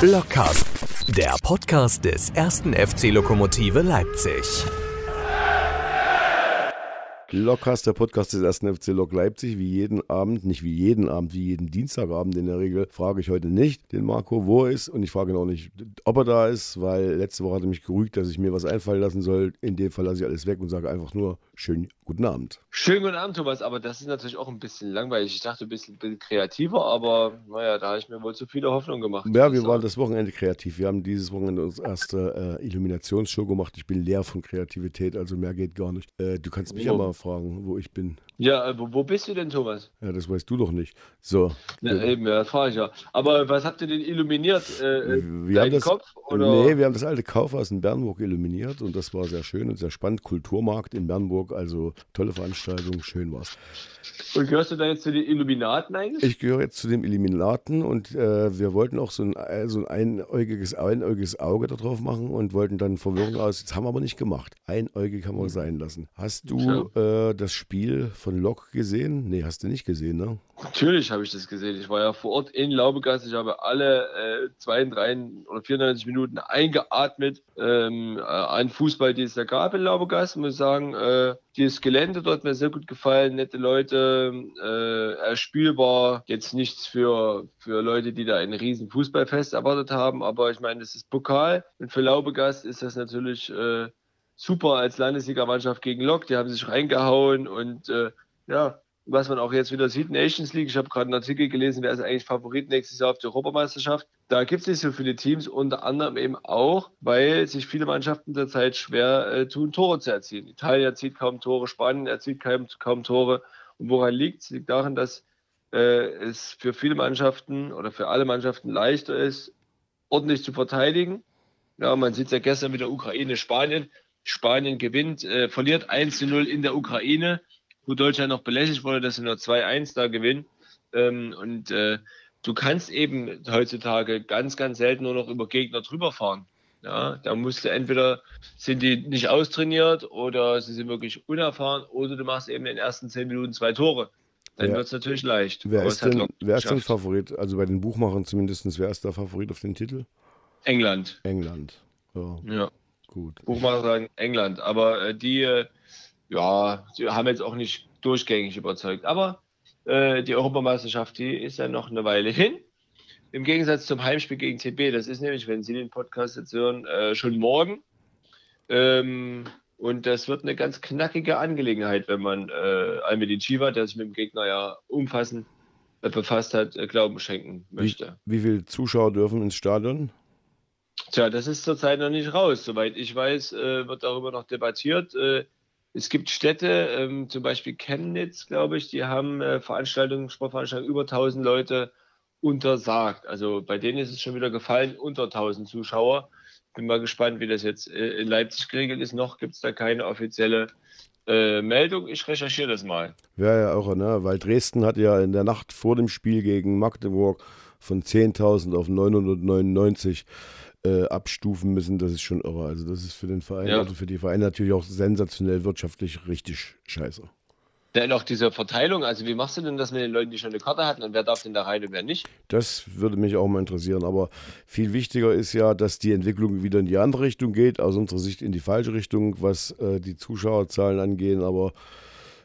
Blockcast, der Podcast des ersten FC Lokomotive Leipzig. Lockcast, der Podcast des ersten FC Lok Leipzig, wie jeden Abend, nicht wie jeden Abend, wie jeden Dienstagabend in der Regel, frage ich heute nicht den Marco, wo er ist und ich frage ihn auch nicht, ob er da ist, weil letzte Woche hat er mich gerügt, dass ich mir was einfallen lassen soll. In dem Fall lasse ich alles weg und sage einfach nur schönen guten Abend. Schönen guten Abend, Thomas, aber das ist natürlich auch ein bisschen langweilig. Ich dachte, ein bisschen, bisschen kreativer, aber naja, da habe ich mir wohl zu viele Hoffnung gemacht. Ja, wir waren das Wochenende kreativ. Wir haben dieses Wochenende unsere erste äh, Illuminationsshow gemacht. Ich bin leer von Kreativität, also mehr geht gar nicht. Äh, du kannst mich ja mal fragen, wo ich bin. Ja, äh, wo, wo, bist du denn, Thomas? Ja, das weißt du doch nicht. So. Ja, eben, ja, das frage ich ja. Aber was habt ihr denn illuminiert? Äh, wir haben das, Kopf? Oder? Nee, wir haben das alte Kaufhaus in Bernburg illuminiert und das war sehr schön und sehr spannend. Kulturmarkt in Bernburg, also tolle Veranstaltung, schön war's. Und gehörst du da jetzt zu den Illuminaten eigentlich? Ich gehöre jetzt zu den Illuminaten und äh, wir wollten auch so ein, äh, so ein einäugiges, einäugiges Auge da drauf machen und wollten dann Verwirrung aus. Das haben wir aber nicht gemacht. Einäugig haben wir sein lassen. Hast du äh, das Spiel von Lok gesehen? Nee, hast du nicht gesehen, ne? Natürlich habe ich das gesehen. Ich war ja vor Ort in Laubegasse. Ich habe alle äh, 32 oder 94 Minuten eingeatmet ähm, äh, an Fußball, die es da gab in Laubegasse. Ich muss sagen, äh, dieses Gelände dort mir sehr gut gefallen. Nette Leute, äh, erspielbar. Jetzt nichts für, für Leute, die da ein riesen Fußballfest erwartet haben. Aber ich meine, das ist Pokal. Und für Laubegasse ist das natürlich äh, super als Landesligamannschaft gegen Lok. Die haben sich reingehauen und äh, ja, was man auch jetzt wieder sieht, Nations League, ich habe gerade einen Artikel gelesen, wer ist eigentlich Favorit nächstes Jahr auf die Europameisterschaft. Da gibt es nicht so viele Teams, unter anderem eben auch, weil sich viele Mannschaften derzeit schwer äh, tun, Tore zu erzielen. Italien erzielt kaum Tore, Spanien erzielt kaum, kaum Tore. Und woran liegt es? liegt daran, dass äh, es für viele Mannschaften oder für alle Mannschaften leichter ist, ordentlich zu verteidigen. Ja, man sieht es ja gestern mit der Ukraine, Spanien. Spanien gewinnt, äh, verliert 1 zu 0 in der Ukraine wo Deutschland noch belächelt wurde, dass sie nur 2-1 da gewinnen. Ähm, und äh, du kannst eben heutzutage ganz, ganz selten nur noch über Gegner drüber fahren. Ja, da musst du entweder sind die nicht austrainiert oder sie sind wirklich unerfahren oder du machst eben in den ersten zehn Minuten zwei Tore. Dann wird es natürlich leicht. Wer ist, denn, wer ist denn Favorit? Also bei den Buchmachern zumindest, wer ist der Favorit auf den Titel? England. England. Ja. ja. Gut. Buchmacher sagen England. Aber äh, die, äh, ja, sie haben jetzt auch nicht durchgängig überzeugt. Aber äh, die Europameisterschaft, die ist ja noch eine Weile hin. Im Gegensatz zum Heimspiel gegen TB, das ist nämlich, wenn Sie den Podcast jetzt hören, äh, schon morgen. Ähm, und das wird eine ganz knackige Angelegenheit, wenn man äh, Almedin Chiva, der sich mit dem Gegner ja umfassend äh, befasst hat, äh, Glauben schenken möchte. Wie, wie viele Zuschauer dürfen ins Stadion? Tja, das ist zurzeit noch nicht raus. Soweit ich weiß, äh, wird darüber noch debattiert. Es gibt Städte, ähm, zum Beispiel Chemnitz, glaube ich, die haben äh, Veranstaltungen, Sportveranstaltungen über 1000 Leute untersagt. Also bei denen ist es schon wieder gefallen, unter 1000 Zuschauer. Bin mal gespannt, wie das jetzt äh, in Leipzig geregelt ist. Noch gibt es da keine offizielle äh, Meldung. Ich recherchiere das mal. Ja, ja, auch, ne? weil Dresden hat ja in der Nacht vor dem Spiel gegen Magdeburg von 10.000 auf 999 äh, abstufen müssen, das ist schon irre. Also das ist für den Verein, ja. also für die Vereine natürlich auch sensationell wirtschaftlich richtig scheiße. Dann auch diese Verteilung, also wie machst du denn das mit den Leuten, die schon eine Karte hatten und wer darf denn da rein und wer nicht? Das würde mich auch mal interessieren, aber viel wichtiger ist ja, dass die Entwicklung wieder in die andere Richtung geht, aus unserer Sicht in die falsche Richtung, was äh, die Zuschauerzahlen angeht, aber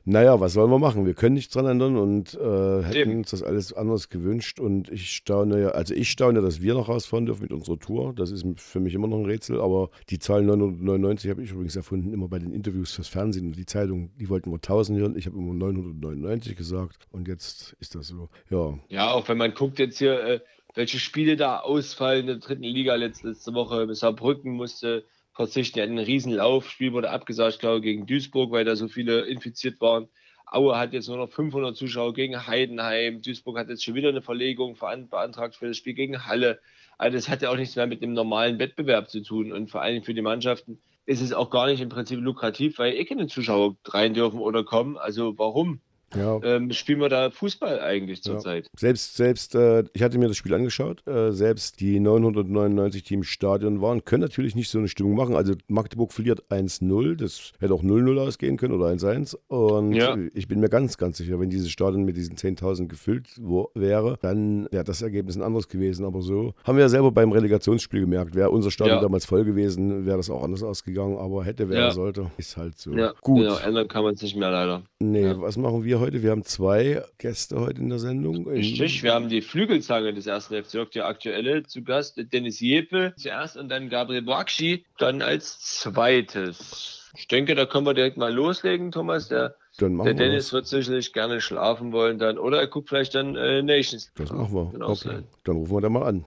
naja, was sollen wir machen? Wir können nichts dran ändern und äh, hätten Eben. uns das alles anders gewünscht. Und ich staune ja, also ich staune, dass wir noch rausfahren dürfen mit unserer Tour. Das ist für mich immer noch ein Rätsel. Aber die Zahl 999 habe ich übrigens erfunden, immer bei den Interviews fürs Fernsehen und die Zeitung, die wollten nur 1000 hören. Ich habe immer 999 gesagt und jetzt ist das so. Ja, ja auch wenn man guckt jetzt hier, äh, welche Spiele da ausfallen in der dritten Liga letzte, letzte Woche. Saarbrücken musste verzichten. Er hat einen Riesenlauf. Spiel wurde abgesagt, glaube ich, gegen Duisburg, weil da so viele infiziert waren. Aue hat jetzt nur noch 500 Zuschauer gegen Heidenheim. Duisburg hat jetzt schon wieder eine Verlegung beantragt für das Spiel gegen Halle. Also das hat ja auch nichts mehr mit dem normalen Wettbewerb zu tun. Und vor allem für die Mannschaften ist es auch gar nicht im Prinzip lukrativ, weil eh keine Zuschauer rein dürfen oder kommen. Also warum? Ja. ähm, spielen wir da Fußball eigentlich zurzeit. Ja. Selbst, selbst äh, ich hatte mir das Spiel angeschaut, äh, selbst die 999, die im Stadion waren, können natürlich nicht so eine Stimmung machen. Also Magdeburg verliert 1-0, das hätte auch 0-0 ausgehen können oder 1-1. Und ja. ich bin mir ganz, ganz sicher, wenn dieses Stadion mit diesen 10.000 gefüllt wäre, dann wäre das Ergebnis ein anderes gewesen. Aber so haben wir ja selber beim Relegationsspiel gemerkt, wäre unser Stadion damals voll gewesen, wäre das auch anders ausgegangen. Aber hätte, wäre, sollte, ist halt so. Ja, gut. Genau, ändern kann man es nicht mehr leider. Nee, was machen wir heute? Wir haben zwei Gäste heute in der Sendung. Richtig, wir haben die Flügelzange des ersten FC die aktuelle, zu Gast Dennis Jepe zuerst und dann Gabriel Boakshi dann als zweites. Ich denke, da können wir direkt mal loslegen, Thomas. Der, der Dennis das. wird sicherlich gerne schlafen wollen dann. Oder er guckt vielleicht dann äh, Nations. Das machen wir. Genau okay. Dann rufen wir da mal an.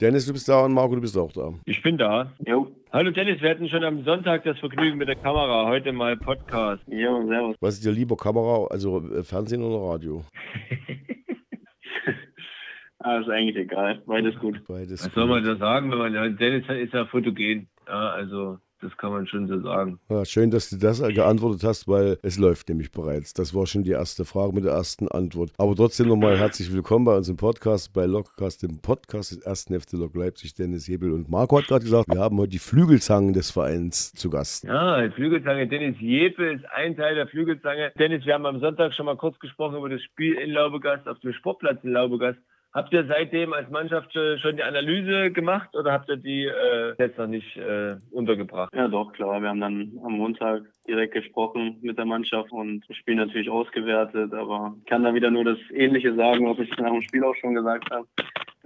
Dennis, du bist da und Marco, du bist auch da. Ich bin da. Jo. Hallo Dennis, wir hatten schon am Sonntag das Vergnügen mit der Kamera, heute mal Podcast. Jo, servus. Was ist dir lieber, Kamera, also äh, Fernsehen oder Radio? ah, ist eigentlich egal, beides gut. Beides Was gut. soll man da sagen, wenn man, Dennis ist ja fotogen, ja, also das kann man schon so sagen. Ja, schön, dass du das geantwortet hast, weil es läuft nämlich bereits. Das war schon die erste Frage mit der ersten Antwort. Aber trotzdem nochmal herzlich willkommen bei uns im Podcast, bei Lockcast, dem Podcast des ersten FC Lok Leipzig, Dennis Hebel. Und Marco hat gerade gesagt, wir haben heute die Flügelzangen des Vereins zu Gast. Ja, die Flügelzange. Dennis Hebel ist ein Teil der Flügelzange. Dennis, wir haben am Sonntag schon mal kurz gesprochen über das Spiel in Laubegast, auf dem Sportplatz in Laubegast. Habt ihr seitdem als Mannschaft schon die Analyse gemacht oder habt ihr die äh, jetzt noch nicht äh, untergebracht? Ja, doch, klar. Wir haben dann am Montag direkt gesprochen mit der Mannschaft und das Spiel natürlich ausgewertet, aber ich kann da wieder nur das Ähnliche sagen, was ich nach dem Spiel auch schon gesagt habe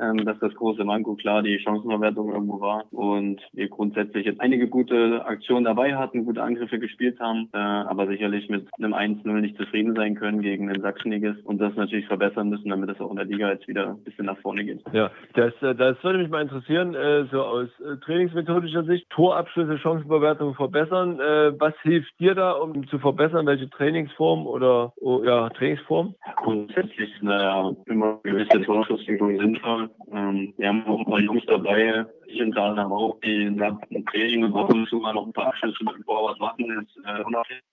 ähm, dass das große Manko klar die Chancenverwertung irgendwo war und wir grundsätzlich jetzt einige gute Aktionen dabei hatten, gute Angriffe gespielt haben, äh, aber sicherlich mit einem 1-0 nicht zufrieden sein können gegen den Sachsenligist und das natürlich verbessern müssen, damit es auch in der Liga jetzt wieder ein bisschen nach vorne geht. Ja, das, äh, das würde mich mal interessieren, äh, so aus äh, trainingsmethodischer Sicht, Torabschlüsse, Chancenverwertung verbessern. Äh, was hilft dir da, um zu verbessern? Welche Trainingsform oder oh, ja, Trainingsform? Grundsätzlich, naja, immer gewisse Torschussübungen sinnvoll. Ähm, wir haben auch ein paar Jungs dabei, ich unter anderem auch, die nach dem Training ab und zu mal noch ein paar Abschlüsse mit dem was machen,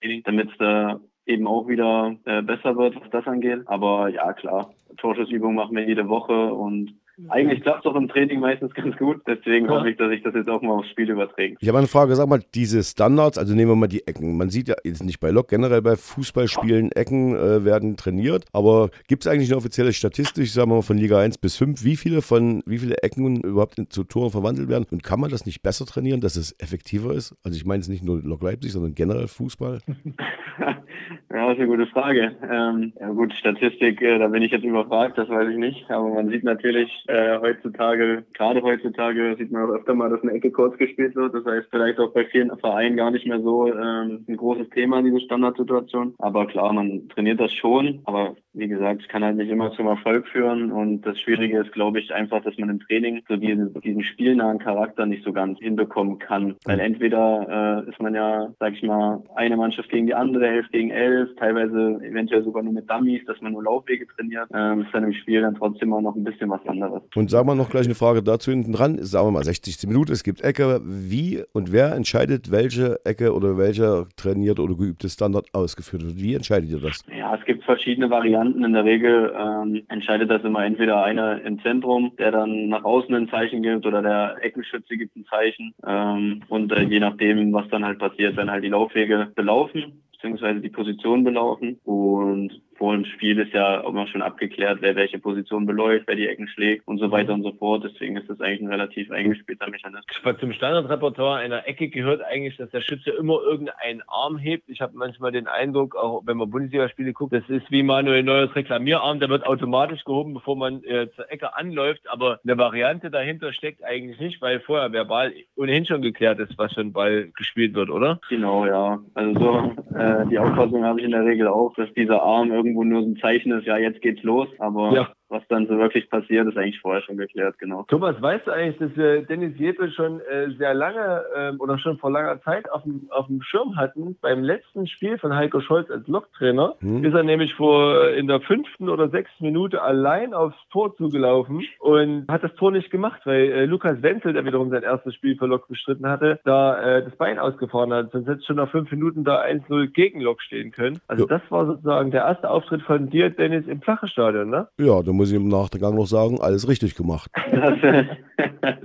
äh, damit es da eben auch wieder äh, besser wird, was das angeht. Aber ja, klar, Torschussübungen machen wir jede Woche und eigentlich klappt es doch im Training meistens ganz gut. Deswegen hoffe ich, dass ich das jetzt auch mal aufs Spiel überträge. Ich habe eine Frage. Sag mal, diese Standards, also nehmen wir mal die Ecken. Man sieht ja jetzt nicht bei Lok, generell bei Fußballspielen, Ecken äh, werden trainiert. Aber gibt es eigentlich eine offizielle Statistik, sagen wir mal von Liga 1 bis 5, wie viele von wie viele Ecken überhaupt in, zu Toren verwandelt werden? Und kann man das nicht besser trainieren, dass es effektiver ist? Also ich meine es nicht nur Lok Leipzig, sondern generell Fußball. Ja, das ist eine gute Frage. Ähm, ja gut, Statistik, äh, da bin ich jetzt überfragt, das weiß ich nicht. Aber man sieht natürlich äh, heutzutage, gerade heutzutage, sieht man auch öfter mal, dass eine Ecke kurz gespielt wird. Das heißt, vielleicht auch bei vielen Vereinen gar nicht mehr so ähm, ein großes Thema, diese Standardsituation. Aber klar, man trainiert das schon. Aber wie gesagt, es kann halt nicht immer zum Erfolg führen. Und das Schwierige ist, glaube ich, einfach, dass man im Training so diesen, diesen spielnahen Charakter nicht so ganz hinbekommen kann. Weil entweder äh, ist man ja, sag ich mal, eine Mannschaft gegen die andere, elf gegen elf teilweise eventuell sogar nur mit Dummies, dass man nur Laufwege trainiert, ähm, ist dann im Spiel dann trotzdem auch noch ein bisschen was anderes. Und sagen wir noch gleich eine Frage dazu hinten dran. Sagen wir mal 60 Minuten, es gibt Ecke. Wie und wer entscheidet, welche Ecke oder welcher trainierte oder geübte Standard ausgeführt wird? Wie entscheidet ihr das? Ja, es gibt verschiedene Varianten. In der Regel ähm, entscheidet das immer entweder einer im Zentrum, der dann nach außen ein Zeichen gibt oder der Eckenschütze gibt ein Zeichen. Ähm, und äh, je nachdem, was dann halt passiert, wenn halt die Laufwege belaufen, beziehungsweise die Position belaufen. Und vor dem Spiel ist ja immer schon abgeklärt, wer welche Position beläuft, wer die Ecken schlägt und so weiter und so fort. Deswegen ist das eigentlich ein relativ eingespielter Mechanismus. Zum Standardrepertoire einer Ecke gehört eigentlich, dass der Schütze immer irgendeinen Arm hebt. Ich habe manchmal den Eindruck, auch wenn man Bundesligaspiele guckt, das ist wie Manuel Neuers Reklamierarm, der wird automatisch gehoben, bevor man äh, zur Ecke anläuft. Aber eine Variante dahinter steckt eigentlich nicht, weil vorher verbal ohnehin schon geklärt ist, was für ein Ball gespielt wird, oder? Genau, ja. Also so äh, die Auffassung habe ich in der Regel auch, dass dieser Arm irgendwo nur so ein Zeichen ist, ja, jetzt geht's los. Aber ja. Was dann so wirklich passiert, ist eigentlich vorher schon geklärt, genau. Thomas, weißt du eigentlich, dass wir Dennis Jeppe schon äh, sehr lange ähm, oder schon vor langer Zeit auf dem, auf dem Schirm hatten? Beim letzten Spiel von Heiko Scholz als Loktrainer hm. ist er nämlich vor in der fünften oder sechsten Minute allein aufs Tor zugelaufen und hat das Tor nicht gemacht, weil äh, Lukas Wenzel, der wiederum sein erstes Spiel für Lok bestritten hatte, da äh, das Bein ausgefahren hat. Sonst hätte es schon nach fünf Minuten da 1-0 gegen Lok stehen können. Also ja. das war sozusagen der erste Auftritt von dir, Dennis, im flachen Stadion, ne? Ja, da muss ich im Nachgang noch sagen, alles richtig gemacht. Das,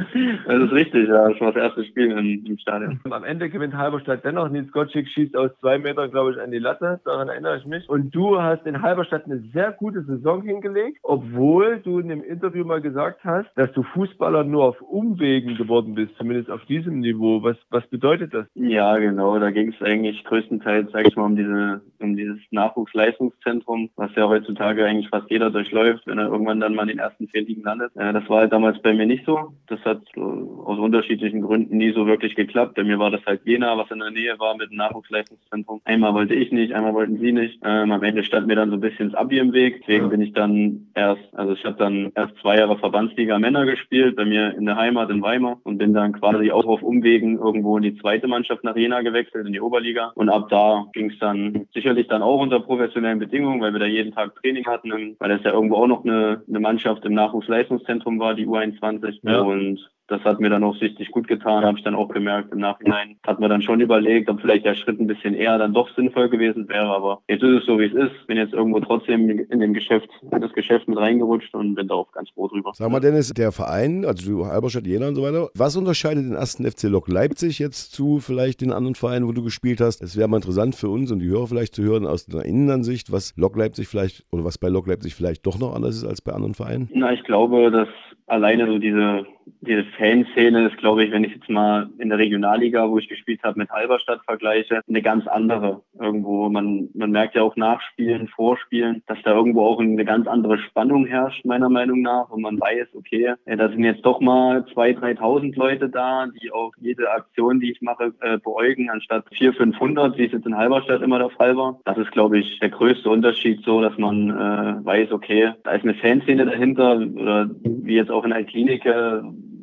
das ist richtig, ja. Das war das erste Spiel im, im Stadion. Am Ende gewinnt Halberstadt dennoch. Nils Gottschik schießt aus zwei Metern, glaube ich, an die Latte. Daran erinnere ich mich. Und du hast in Halberstadt eine sehr gute Saison hingelegt, obwohl du in dem Interview mal gesagt hast, dass du Fußballer nur auf Umwegen geworden bist, zumindest auf diesem Niveau. Was, was bedeutet das? Ja, genau. Da ging es eigentlich größtenteils, sage ich mal, um diese, um dieses Nachwuchsleistungszentrum, was ja heutzutage eigentlich fast jeder durchläuft, wenn er irgendwann dann mal in den ersten vier Ligen landet. Äh, das war halt damals bei mir nicht so. Das hat äh, aus unterschiedlichen Gründen nie so wirklich geklappt. Bei mir war das halt Jena, was in der Nähe war mit dem Nachwuchsleistungszentrum. Einmal wollte ich nicht, einmal wollten sie nicht. Ähm, am Ende stand mir dann so ein bisschen das Abi im Weg. Deswegen bin ich dann erst, also ich habe dann erst zwei Jahre Verbandsliga Männer gespielt, bei mir in der Heimat in Weimar und bin dann quasi auch auf Umwegen irgendwo in die zweite Mannschaft nach Jena gewechselt, in die Oberliga. Und ab da ging es dann sicherlich dann auch unter professionellen Bedingungen, weil wir da jeden Tag Training hatten, weil das ja irgendwo auch noch eine, eine Mannschaft im Nachwuchsleistungszentrum war, die U21. Ja. Und das hat mir dann auch richtig gut getan, habe ich dann auch gemerkt. Im Nachhinein hat man dann schon überlegt, ob vielleicht der Schritt ein bisschen eher dann doch sinnvoll gewesen wäre. Aber jetzt ist es so, wie es ist. Bin jetzt irgendwo trotzdem in dem Geschäft, in das Geschäft mit reingerutscht und bin darauf ganz froh drüber. Sag mal, Dennis, der Verein, also du Halberstadt, Jena und so weiter, was unterscheidet den ersten FC Lok Leipzig jetzt zu vielleicht den anderen Vereinen, wo du gespielt hast? Es wäre mal interessant für uns und die Hörer vielleicht zu hören aus einer Innenansicht, was Lok Leipzig vielleicht oder was bei Lok Leipzig vielleicht doch noch anders ist als bei anderen Vereinen. Na, ich glaube, dass alleine so diese diese Fanszene ist, glaube ich, wenn ich jetzt mal in der Regionalliga, wo ich gespielt habe, mit Halberstadt vergleiche, eine ganz andere. Irgendwo, man, man merkt ja auch Nachspielen, Vorspielen, dass da irgendwo auch eine ganz andere Spannung herrscht, meiner Meinung nach. Und man weiß, okay, da sind jetzt doch mal 2.000, 3.000 Leute da, die auch jede Aktion, die ich mache, äh, beäugen, anstatt 400, 500, wie es jetzt in Halberstadt immer der Fall war. Das ist, glaube ich, der größte Unterschied so, dass man äh, weiß, okay, da ist eine Fanszene dahinter oder wie jetzt auch in der Klinik, äh,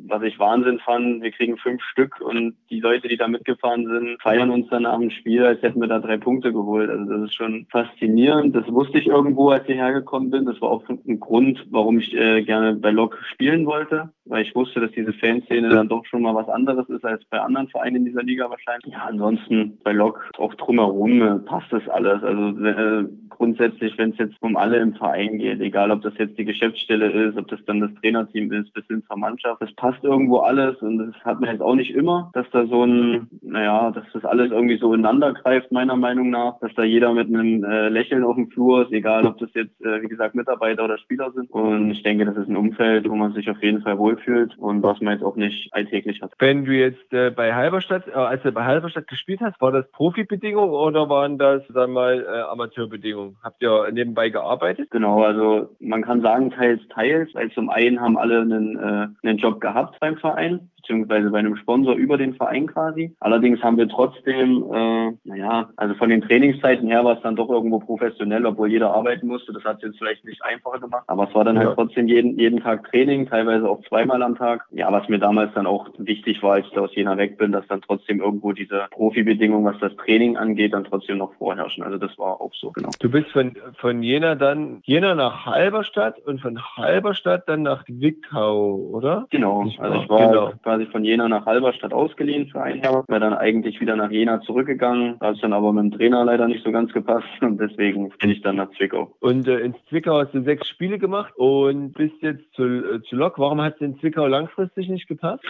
was ich Wahnsinn fand, wir kriegen fünf Stück und die Leute, die da mitgefahren sind, feiern uns dann nach dem Spiel, als hätten wir da drei Punkte geholt. Also das ist schon faszinierend. Das wusste ich irgendwo, als ich hergekommen bin. Das war auch ein Grund, warum ich äh, gerne bei Lok spielen wollte, weil ich wusste, dass diese Fanszene dann doch schon mal was anderes ist als bei anderen Vereinen in dieser Liga wahrscheinlich. Ja, ansonsten bei Lok auch drumherum äh, passt das alles. Also äh, grundsätzlich, wenn es jetzt um alle im Verein geht, egal ob das jetzt die Geschäftsstelle ist, ob das dann das Trainerteam ist, bis hin zur Mannschaft, das passt irgendwo alles und das hat man jetzt auch nicht immer, dass da so ein, naja, dass das alles irgendwie so ineinander greift, meiner Meinung nach, dass da jeder mit einem äh, Lächeln auf dem Flur ist, egal ob das jetzt, äh, wie gesagt, Mitarbeiter oder Spieler sind. Und ich denke, das ist ein Umfeld, wo man sich auf jeden Fall wohlfühlt und was man jetzt auch nicht alltäglich hat. Wenn du jetzt äh, bei Halberstadt, äh, als du bei Halberstadt gespielt hast, war das Profibedingungen oder waren das, sagen wir mal, äh, Habt ihr nebenbei gearbeitet? Genau, also man kann sagen teils, teils, weil zum einen haben alle einen, äh, einen Job gehabt beim Verein beziehungsweise bei einem Sponsor über den Verein quasi. Allerdings haben wir trotzdem, äh, naja, also von den Trainingszeiten her war es dann doch irgendwo professionell, obwohl jeder arbeiten musste. Das hat es jetzt vielleicht nicht einfacher gemacht, aber es war dann halt ja. halt trotzdem jeden, jeden Tag Training, teilweise auch zweimal am Tag. Ja, was mir damals dann auch wichtig war, als ich aus Jena weg bin, dass dann trotzdem irgendwo diese Profibedingungen, was das Training angeht, dann trotzdem noch vorherrschen. Also das war auch so, genau. Du bist von, von Jena dann, Jena nach Halberstadt und von Halberstadt dann nach Wickau, oder? Genau, also ich war genau quasi von Jena nach Halberstadt ausgeliehen für ein Jahr. Wäre dann eigentlich wieder nach Jena zurückgegangen. Da hat es dann aber mit dem Trainer leider nicht so ganz gepasst und deswegen bin ich dann nach Zwickau. Und äh, in Zwickau hast du sechs Spiele gemacht und bist jetzt zu, äh, zu Lok. Warum hat es in Zwickau langfristig nicht gepasst?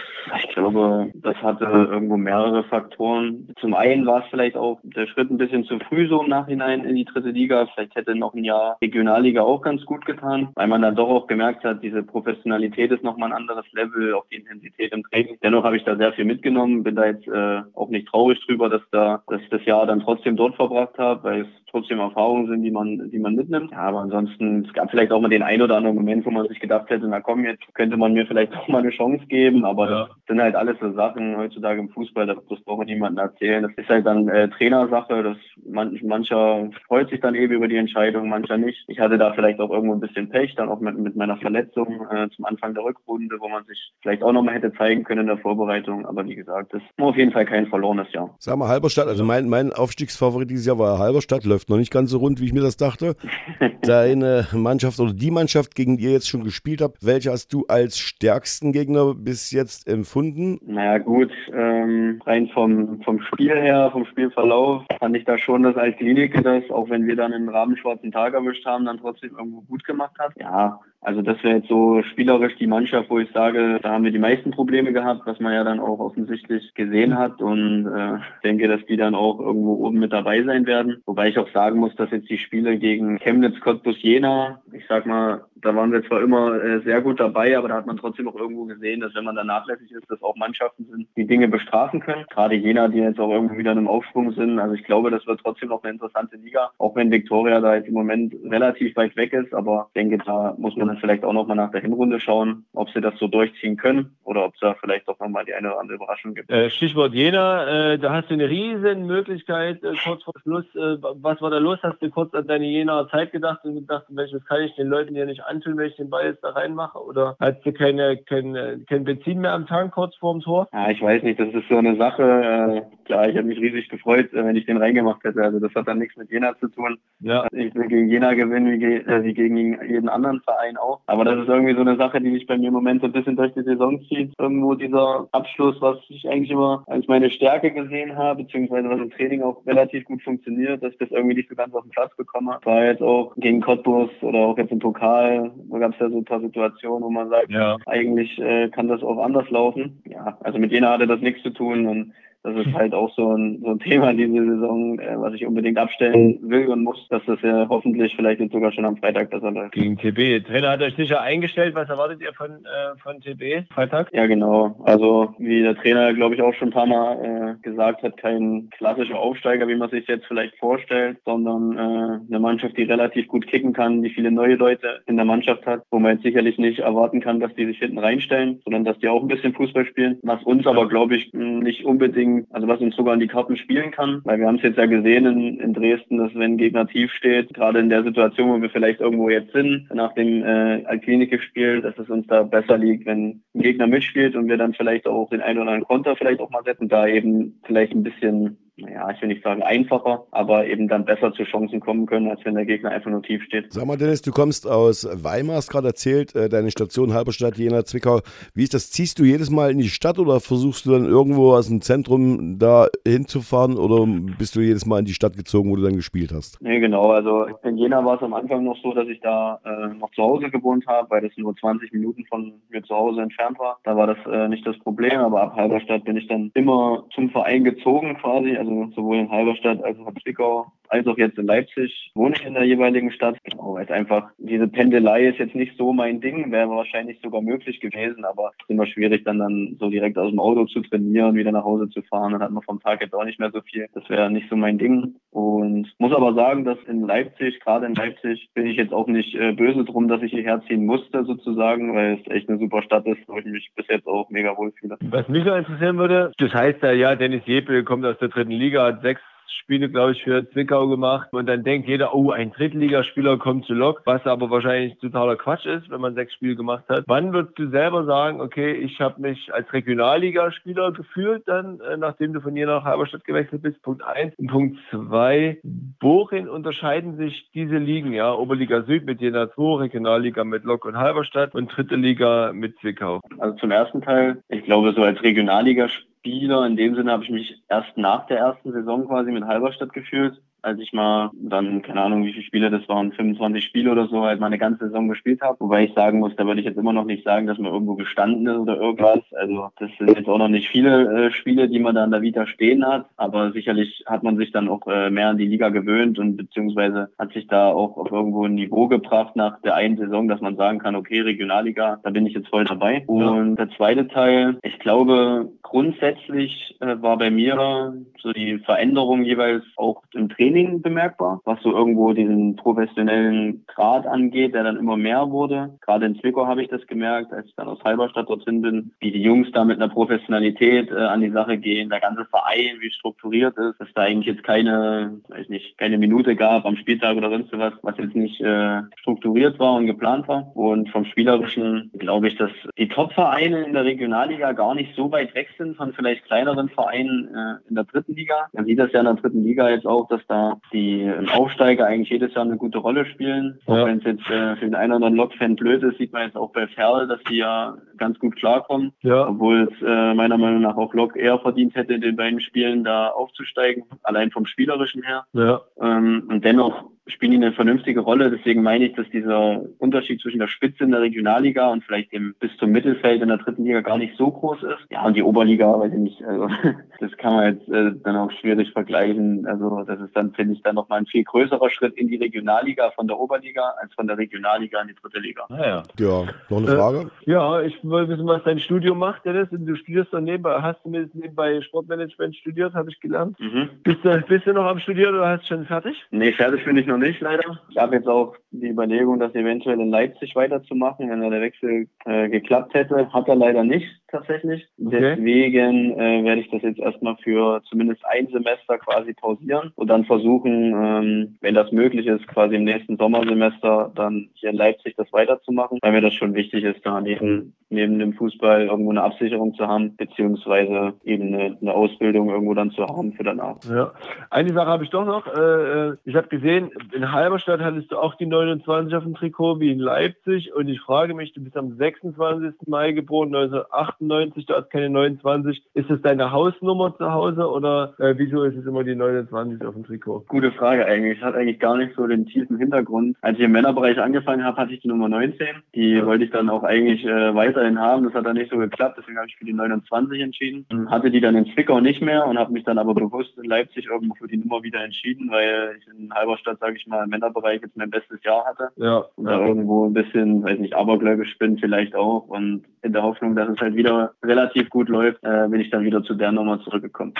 Ich glaube, das hatte irgendwo mehrere Faktoren. Zum einen war es vielleicht auch der Schritt ein bisschen zu früh so im Nachhinein in die dritte Liga. Vielleicht hätte noch ein Jahr Regionalliga auch ganz gut getan, weil man dann doch auch gemerkt hat, diese Professionalität ist nochmal ein anderes Level, auch die Intensität im. Dennoch habe ich da sehr viel mitgenommen, bin da jetzt äh, auch nicht traurig drüber, dass da, dass ich das Jahr dann trotzdem dort verbracht habe, weil es trotzdem Erfahrungen sind, die man, die man mitnimmt. Ja, aber ansonsten, es gab vielleicht auch mal den ein oder anderen Moment, wo man sich gedacht hätte, na komm, jetzt könnte man mir vielleicht auch mal eine Chance geben, aber ja. das sind halt alles so Sachen heutzutage im Fußball, das, das braucht man niemandem erzählen. Das ist halt dann äh, Trainersache, das man, mancher freut sich dann eben über die Entscheidung, mancher nicht. Ich hatte da vielleicht auch irgendwo ein bisschen Pech, dann auch mit, mit meiner Verletzung äh, zum Anfang der Rückrunde, wo man sich vielleicht auch nochmal hätte zeigen können in der Vorbereitung. Aber wie gesagt, das ist auf jeden Fall kein verlorenes Jahr. Sag mal, Halberstadt, also mein, mein Aufstiegsfavorit dieses Jahr war Halberstadt, läuft noch nicht ganz so rund, wie ich mir das dachte. Deine Mannschaft oder die Mannschaft, gegen die ihr jetzt schon gespielt habt, welche hast du als stärksten Gegner bis jetzt empfunden? Naja gut, ähm, rein vom, vom Spiel her, vom Spielverlauf, fand ich da schon, dass Altklinike das, auch wenn wir dann einen rabenschwarzen Tag erwischt haben, dann trotzdem irgendwo gut gemacht hat. Ja, also das wäre jetzt so spielerisch die Mannschaft, wo ich sage, da haben wir die meisten Probleme gehabt, was man ja dann auch offensichtlich gesehen hat und äh, denke, dass die dann auch irgendwo oben mit dabei sein werden. Wobei ich auch sagen muss, dass jetzt die Spiele gegen Chemnitz, Cottbus, Jena, ich sag mal, da waren wir zwar immer äh, sehr gut dabei, aber da hat man trotzdem auch irgendwo gesehen, dass wenn man da nachlässig ist, dass auch Mannschaften sind, die Dinge bestrafen können. Gerade Jena, die jetzt auch irgendwie wieder in einem Aufschwung sind. Also ich glaube, das wird trotzdem noch eine interessante Liga, auch wenn Viktoria da jetzt im Moment relativ weit weg ist. Aber denke, da muss man dann vielleicht auch nochmal nach der Hinrunde schauen, ob sie das so durchziehen können oder ob es da vielleicht auch nochmal die eine oder andere Überraschung gibt. Äh, Stichwort Jena, äh, da hast du eine riesen Möglichkeit, äh, kurz vor Schluss, äh, was war da los? Hast du kurz an deine Jena Zeit gedacht und gedacht, welches kann ich den Leuten hier nicht antun, wenn ich den Ball jetzt da reinmache? Oder hast du keine, kein, kein Benzin mehr am Tank kurz vorm Tor? Ja, ich weiß nicht, das ist so eine Sache. Klar, ich hätte mich riesig gefreut, äh, wenn ich den reingemacht hätte. Also das hat dann nichts mit Jena zu tun. Ja. Ich will gegen Jena gewinnen, wie, äh, wie gegen jeden anderen Verein auch. Aber das ist irgendwie so eine Sache, die sich bei mir im Moment so ein bisschen durch die Saison zieht. Irgendwo dieser Abschluss, was ich eigentlich immer als meine Stärke gesehen habe, beziehungsweise was im Training auch relativ gut funktioniert, dass ich das irgendwie nicht so ganz auf den Platz bekomme. War jetzt auch gegen Cottbus oder auch jetzt im Pokal, da gab es ja so ein paar Situationen, wo man sagt, ja. eigentlich äh, kann das auch anders laufen. Ja, also mit Jena hatte das nichts zu tun und das ist halt auch so ein, so ein Thema diese Saison, äh, was ich unbedingt abstellen will und muss, dass das ja hoffentlich vielleicht jetzt sogar schon am Freitag besser läuft. Gegen TB. Trainer hat euch sicher eingestellt. Was erwartet ihr von, äh, von TB Freitag? Ja, genau. Also, wie der Trainer, glaube ich, auch schon ein paar Mal äh, gesagt hat, kein klassischer Aufsteiger, wie man sich jetzt vielleicht vorstellt, sondern äh, eine Mannschaft, die relativ gut kicken kann, die viele neue Leute in der Mannschaft hat, wo man jetzt sicherlich nicht erwarten kann, dass die sich hinten reinstellen, sondern dass die auch ein bisschen Fußball spielen. Was uns aber, glaube ich, nicht unbedingt Ding, also was uns sogar in die Karten spielen kann. Weil wir haben es jetzt ja gesehen in, in Dresden, dass wenn ein Gegner tief steht, gerade in der Situation, wo wir vielleicht irgendwo jetzt sind, nach dem äh, Altklinik gespielt, dass es uns da besser liegt, wenn ein Gegner mitspielt und wir dann vielleicht auch den einen oder anderen Konter vielleicht auch mal setzen, da eben vielleicht ein bisschen naja, ich will nicht sagen einfacher, aber eben dann besser zu Chancen kommen können, als wenn der Gegner einfach nur tief steht. Sag mal, Dennis, du kommst aus Weimar, hast gerade erzählt, äh, deine Station Halberstadt, Jena, Zwickau. Wie ist das? Ziehst du jedes Mal in die Stadt oder versuchst du dann irgendwo aus dem Zentrum da hinzufahren oder bist du jedes Mal in die Stadt gezogen, wo du dann gespielt hast? Nee, genau. Also in Jena war es am Anfang noch so, dass ich da äh, noch zu Hause gewohnt habe, weil das nur 20 Minuten von mir zu Hause entfernt war. Da war das äh, nicht das Problem, aber ab Halberstadt bin ich dann immer zum Verein gezogen quasi. Also also sowohl in Halberstadt als auch in Zwickau als auch jetzt in Leipzig wohne ich in der jeweiligen Stadt. Genau, weil einfach, diese Pendelei ist jetzt nicht so mein Ding, wäre wahrscheinlich sogar möglich gewesen, aber es ist immer schwierig, dann, dann so direkt aus dem Auto zu trainieren, wieder nach Hause zu fahren. Dann hat man vom Tag jetzt auch nicht mehr so viel. Das wäre nicht so mein Ding. Und muss aber sagen, dass in Leipzig, gerade in Leipzig, bin ich jetzt auch nicht äh, böse drum, dass ich hierher ziehen musste sozusagen, weil es echt eine super Stadt ist, wo ich mich bis jetzt auch mega wohl fühle. Was mich noch interessieren würde, das heißt ja, ja, Dennis Jepel kommt aus der dritten Liga, hat sechs Spiele, glaube ich, für Zwickau gemacht. Und dann denkt jeder, oh, ein Drittligaspieler kommt zu Lok, was aber wahrscheinlich totaler Quatsch ist, wenn man sechs Spiele gemacht hat. Wann würdest du selber sagen, okay, ich habe mich als Regionalligaspieler gefühlt dann, äh, nachdem du von hier nach Halberstadt gewechselt bist? Punkt eins. Und Punkt zwei, worin unterscheiden sich diese Ligen? Ja, Oberliga Süd mit Jena 2, Regionalliga mit Lok und Halberstadt und dritte Liga mit Zwickau. Also zum ersten Teil, ich glaube, so als Regionalligaspieler Spieler. In dem Sinne habe ich mich erst nach der ersten Saison quasi mit Halberstadt gefühlt, als ich mal dann, keine Ahnung, wie viele Spiele das waren, 25 Spiele oder so, halt mal eine ganze Saison gespielt habe. Wobei ich sagen muss, da würde ich jetzt immer noch nicht sagen, dass man irgendwo gestanden ist oder irgendwas. Also das sind jetzt auch noch nicht viele äh, Spiele, die man da an der Vita stehen hat. Aber sicherlich hat man sich dann auch äh, mehr an die Liga gewöhnt und beziehungsweise hat sich da auch auf irgendwo ein Niveau gebracht nach der einen Saison, dass man sagen kann, okay, Regionalliga, da bin ich jetzt voll dabei. Und der zweite Teil, ich glaube, grundsätzlich äh, war bei mir so die Veränderung jeweils auch im Training bemerkbar, was so irgendwo diesen professionellen Grad angeht, der dann immer mehr wurde. Gerade in Zwickau habe ich das gemerkt, als ich dann aus Halberstadt dorthin bin, wie die Jungs da mit einer Professionalität äh, an die Sache gehen, der ganze Verein, wie strukturiert ist, dass da eigentlich jetzt keine, weiß nicht, keine Minute gab am Spieltag oder sonst was, was jetzt nicht äh, strukturiert war und geplant war. Und vom Spielerischen glaube ich, dass die Top-Vereine in der Regionalliga gar nicht so weit weg sind von vielleicht kleineren Vereinen äh, in der dritten Liga. Man sieht das ja in der dritten Liga jetzt auch, dass da die Aufsteiger eigentlich jedes Jahr eine gute Rolle spielen. Ja. Auch wenn es jetzt äh, für den einen oder anderen Lok-Fan blöd ist, sieht man jetzt auch bei Ferl, dass die ja ganz gut klarkommen. Ja. Obwohl es äh, meiner Meinung nach auch Lok eher verdient hätte, in den beiden Spielen da aufzusteigen, allein vom Spielerischen her. Ja. Ähm, und dennoch spielen die eine vernünftige Rolle. Deswegen meine ich, dass dieser Unterschied zwischen der Spitze in der Regionalliga und vielleicht dem bis zum Mittelfeld in der dritten Liga gar nicht so groß ist. Ja, und die Oberliga, weiß ich nicht, also das kann man jetzt äh, dann auch schwierig vergleichen. Also das ist dann, finde ich, dann nochmal ein viel größerer Schritt in die Regionalliga von der Oberliga als von der Regionalliga in die dritte Liga. Naja. Ja, noch eine Frage? Äh, ja, ich will wissen, was dein Studium macht, Dennis. Du studierst dann nebenbei, hast du nebenbei Sportmanagement studiert, habe ich gelernt. Mhm. Bist, du, bist du noch am Studieren oder hast du schon fertig? Nee, fertig bin ich noch nicht, leider. Ich habe jetzt auch die Überlegung, das eventuell in Leipzig weiterzumachen, wenn der Wechsel äh, geklappt hätte. Hat er leider nicht tatsächlich. Okay. Deswegen äh, werde ich das jetzt erstmal für zumindest ein Semester quasi pausieren und dann versuchen, ähm, wenn das möglich ist, quasi im nächsten Sommersemester dann hier in Leipzig das weiterzumachen, weil mir das schon wichtig ist, da neben, neben dem Fußball irgendwo eine Absicherung zu haben, beziehungsweise eben eine, eine Ausbildung irgendwo dann zu haben für danach. Ja. Eine Sache habe ich doch noch. Äh, äh ich habe gesehen, in Halberstadt hattest du auch die 29 auf dem Trikot wie in Leipzig und ich frage mich, du bist am 26. Mai geboren, 1998 98, du hast keine 29. Ist es deine Hausnummer zu Hause oder äh, wieso ist es immer die 29 auf dem Trikot? Gute Frage eigentlich. Es hat eigentlich gar nicht so den tiefen Hintergrund. Als ich im Männerbereich angefangen habe, hatte ich die Nummer 19. Die ja. wollte ich dann auch eigentlich äh, weiterhin haben. Das hat dann nicht so geklappt, deswegen habe ich für die 29 entschieden. Hatte die dann in Zwickau nicht mehr und habe mich dann aber bewusst in Leipzig irgendwo für die Nummer wieder entschieden, weil ich in Halberstadt, sage ich mal, im Männerbereich jetzt mein bestes Jahr hatte. Ja. Und da irgendwo ein bisschen, weiß nicht, abergläubisch bin vielleicht auch und in der Hoffnung, dass es halt wieder relativ gut läuft, äh, bin ich dann wieder zu der Nummer zurückgekommen.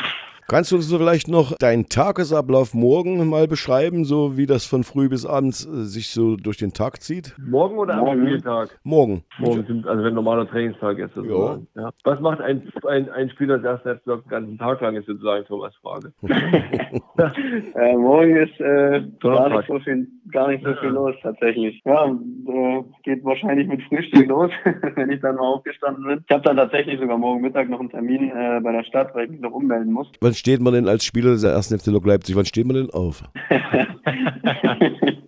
Kannst du uns vielleicht noch deinen Tagesablauf morgen mal beschreiben, so wie das von früh bis abends äh, sich so durch den Tag zieht? Morgen oder morgen. am Spieltag? Morgen. Morgen, sind, also wenn normaler Trainingstag ist. Ja. ja. Was macht ein, ein, ein Spieler, der erst den ganzen Tag lang ist, sozusagen, Thomas Frage? äh, morgen ist äh, gar nicht so viel, gar nicht so viel los tatsächlich. Ja, äh, geht wahrscheinlich mit Frühstück los, wenn ich dann mal aufgestanden bin. Ich habe dann tatsächlich sogar morgen Mittag noch einen Termin äh, bei der Stadt, weil ich mich noch ummelden muss. Wann steht man denn als Spieler des ersten FC Lok Leipzig, wann steht man denn auf?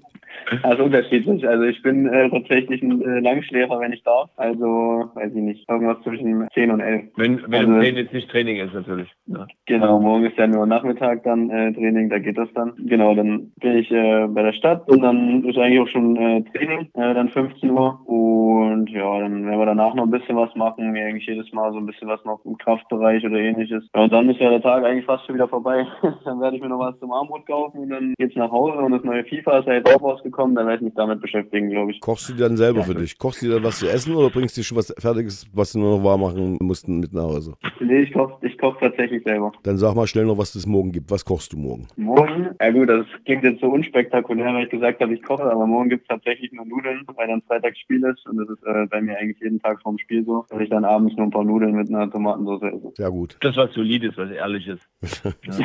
Also unterschiedlich. Also ich bin äh, tatsächlich ein äh, Langschläfer, wenn ich darf. Also weiß ich nicht, irgendwas zwischen 10 und 11. Wenn, wenn also, 10 jetzt nicht Training ist natürlich. Ja. Genau, morgen ist ja nur Nachmittag dann äh, Training, da geht das dann. Genau, dann bin ich äh, bei der Stadt und dann ist eigentlich auch schon äh, Training, äh, dann 15 Uhr. Und ja, dann werden wir danach noch ein bisschen was machen, mir eigentlich jedes Mal so ein bisschen was noch im Kraftbereich oder ähnliches. Ja, und dann ist ja der Tag eigentlich fast schon wieder vorbei. dann werde ich mir noch was zum Armut kaufen und dann geht's nach Hause und das neue FIFA ist ja jetzt auch rausgekommen kommen, dann werde ich mich damit beschäftigen, glaube ich. Kochst du dir dann selber ja. für dich? Kochst du dir dann was zu essen oder bringst du dir schon was Fertiges, was du nur noch warm machen musst, mit nach Hause? Nee, ich koche ich koch tatsächlich selber. Dann sag mal schnell noch, was es morgen gibt. Was kochst du morgen? Morgen? Ja gut, das klingt jetzt so unspektakulär, weil ich gesagt habe, ich koche, aber morgen gibt es tatsächlich nur Nudeln, weil dann Freitag Spiel ist und das ist äh, bei mir eigentlich jeden Tag vorm Spiel so, dass ich dann abends nur ein paar Nudeln mit einer Tomatensauce esse. Sehr gut. Das was solides, was ehrliches.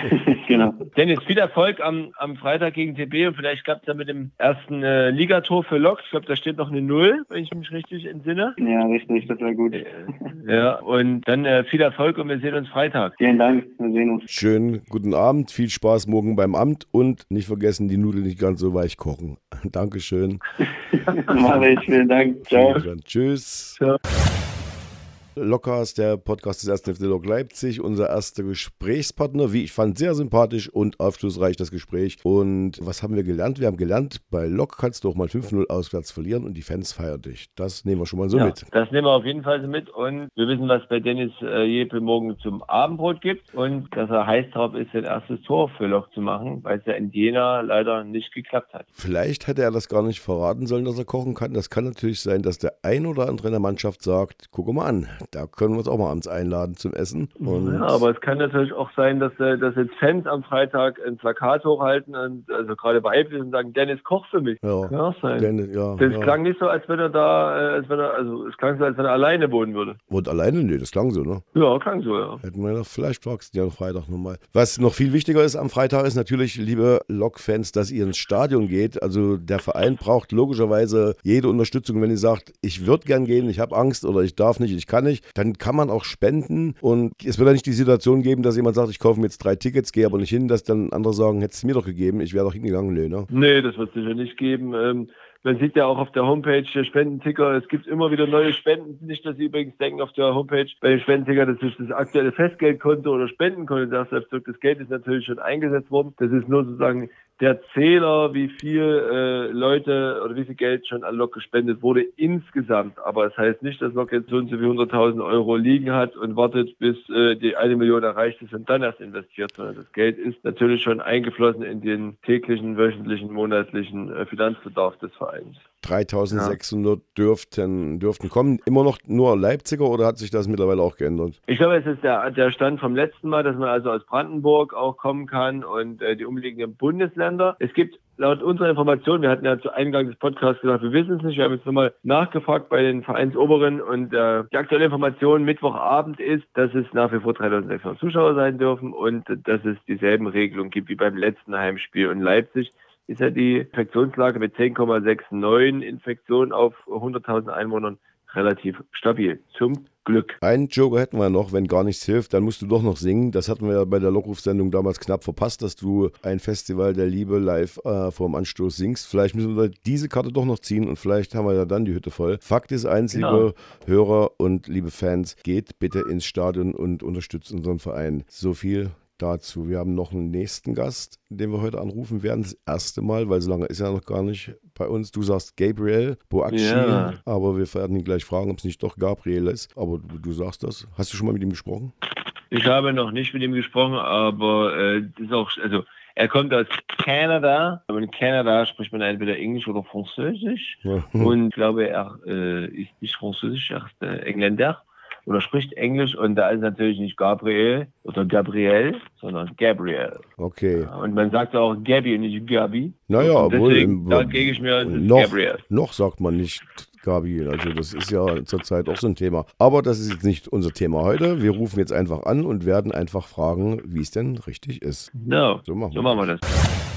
genau. Dennis, viel Erfolg am, am Freitag gegen TB und vielleicht klappt es ja mit dem ersten äh, äh, Ligator für Lok. Ich glaube, da steht noch eine Null, wenn ich mich richtig entsinne. Ja, richtig, das wäre gut. Äh, ja, und dann äh, viel Erfolg und wir sehen uns Freitag. Vielen Dank, wir sehen uns. Schönen guten Abend, viel Spaß morgen beim Amt und nicht vergessen, die Nudeln nicht ganz so weich kochen. Dankeschön. Mache ich, vielen Dank. Ciao. Tschüss. Ciao. Lockcast, der Podcast des 1. FC Lok Leipzig, unser erster Gesprächspartner. Wie ich fand, sehr sympathisch und aufschlussreich das Gespräch. Und was haben wir gelernt? Wir haben gelernt, bei Lok kannst du auch mal 5-0 auswärts verlieren und die Fans feiern dich. Das nehmen wir schon mal so Ja, mit. das nehmen wir auf jeden Fall so mit. Und wir wissen, was bei Dennis äh, Jepe morgen zum Abendbrot gibt. Und dass er heiß drauf ist, sein erstes Tor für Loch zu machen, weil es ja in Jena leider nicht geklappt hat. Vielleicht hätte er das gar nicht verraten sollen, dass er kochen kann. Das kann natürlich sein, dass der ein oder andere in der Mannschaft sagt, guck mal an, da können wir uns auch mal abends einladen zum Essen. Ja, aber es kann natürlich auch sein, dass, äh, dass jetzt Fans am Freitag ein Plakat hochhalten und also gerade weiblich und sagen, Dennis koch für mich. ja, Kann auch sein. denn, ja, das ja. klang nicht so, als wenn er da, äh, als wenn er, also es klang so, als wenn er alleine wohnen würde. Und alleine? Nee, das klang so, ne? Ja, klang so, ja. Hätten wir noch, vielleicht du ja am Freitag nochmal. Was noch viel wichtiger ist am Freitag, ist natürlich, liebe Lok-Fans, dass ihr ins Stadion geht. Also der Verein braucht logischerweise jede Unterstützung. Wenn ihr sagt, ich würde gern gehen, ich habe Angst oder ich darf nicht, ich kann nicht, dann kann man auch spenden. Und es wird ja nicht die Situation geben, dass jemand sagt, ich kaufe mir jetzt drei Tickets, gehe aber nicht hin, dass dann andere sagen, hättest du mir doch gegeben, ich wäre doch hingegangen. Nö, ne? Nee, das wird es sicher nicht geben. Ähm, man sieht ja auch auf der Homepage der Spendenticker, es gibt immer wieder neue Spenden. Nicht, dass Sie übrigens denken, auf der Homepage bei den Spendenticker, das ist das aktuelle Festgeldkonto oder Spendenkonto. Das Geld ist natürlich schon eingesetzt worden. Das ist nur sozusagen der Zähler, wie viel äh, Leute oder wie viel Geld schon an Lok gespendet wurde insgesamt. Aber es heißt nicht, dass Lok jetzt so und so wie 100.000 Euro liegen hat und wartet, bis äh, die eine Million erreicht ist und dann erst investiert, sondern das Geld ist natürlich schon eingeflossen in den täglichen, wöchentlichen, monatlichen äh, Finanzbedarf des Vereins. 3600 dürften, dürften kommen. Immer noch nur Leipziger oder hat sich das mittlerweile auch geändert? Ich glaube, es ist der, der Stand vom letzten Mal, dass man also aus Brandenburg auch kommen kann und äh, die umliegenden Bundesländer. Es gibt laut unserer Information, wir hatten ja zu Eingang des Podcasts gesagt, wir wissen es nicht, wir haben jetzt nochmal nachgefragt bei den Vereinsoberen und äh, die aktuelle Information Mittwochabend ist, dass es nach wie vor 3600 Zuschauer sein dürfen und äh, dass es dieselben Regelungen gibt wie beim letzten Heimspiel in Leipzig. Ist ja die Infektionslage mit 10,69 Infektionen auf 100.000 Einwohnern relativ stabil. Zum Glück. Einen Joker hätten wir noch, wenn gar nichts hilft, dann musst du doch noch singen. Das hatten wir ja bei der Lockruf-Sendung damals knapp verpasst, dass du ein Festival der Liebe live äh, vor dem Anstoß singst. Vielleicht müssen wir diese Karte doch noch ziehen und vielleicht haben wir ja dann die Hütte voll. Fakt ist eins, Genau. liebe Hörer und liebe Fans, geht bitte ins Stadion und unterstützt unseren Verein. So viel dazu. Wir haben noch einen nächsten Gast, den wir heute anrufen werden. Das erste Mal, weil so lange ist er noch gar nicht bei uns. Du sagst Gabriel Boakci, Ja. aber wir werden ihn gleich fragen, ob es nicht doch Gabriel ist. Aber du, du sagst das. Hast du schon mal mit ihm gesprochen? Ich habe noch nicht mit ihm gesprochen, aber äh, ist auch, also er kommt aus Kanada, aber in Kanada spricht man entweder Englisch oder Französisch. Ja. Und ich glaube, er äh, ist nicht Französisch, er ist äh, Engländer oder spricht Englisch und da ist natürlich nicht Gabriel oder Gabriel, sondern Gabriel. Okay. Und man sagt auch Gabi und nicht Gabi. Naja, obwohl im- sage ich mir, noch, Gabriel. noch sagt man nicht Gabi. Also das ist ja zurzeit auch so ein Thema. Aber das ist jetzt nicht unser Thema heute. Wir rufen jetzt einfach an und werden einfach fragen, wie es denn richtig ist. No. So machen wir So machen wir das.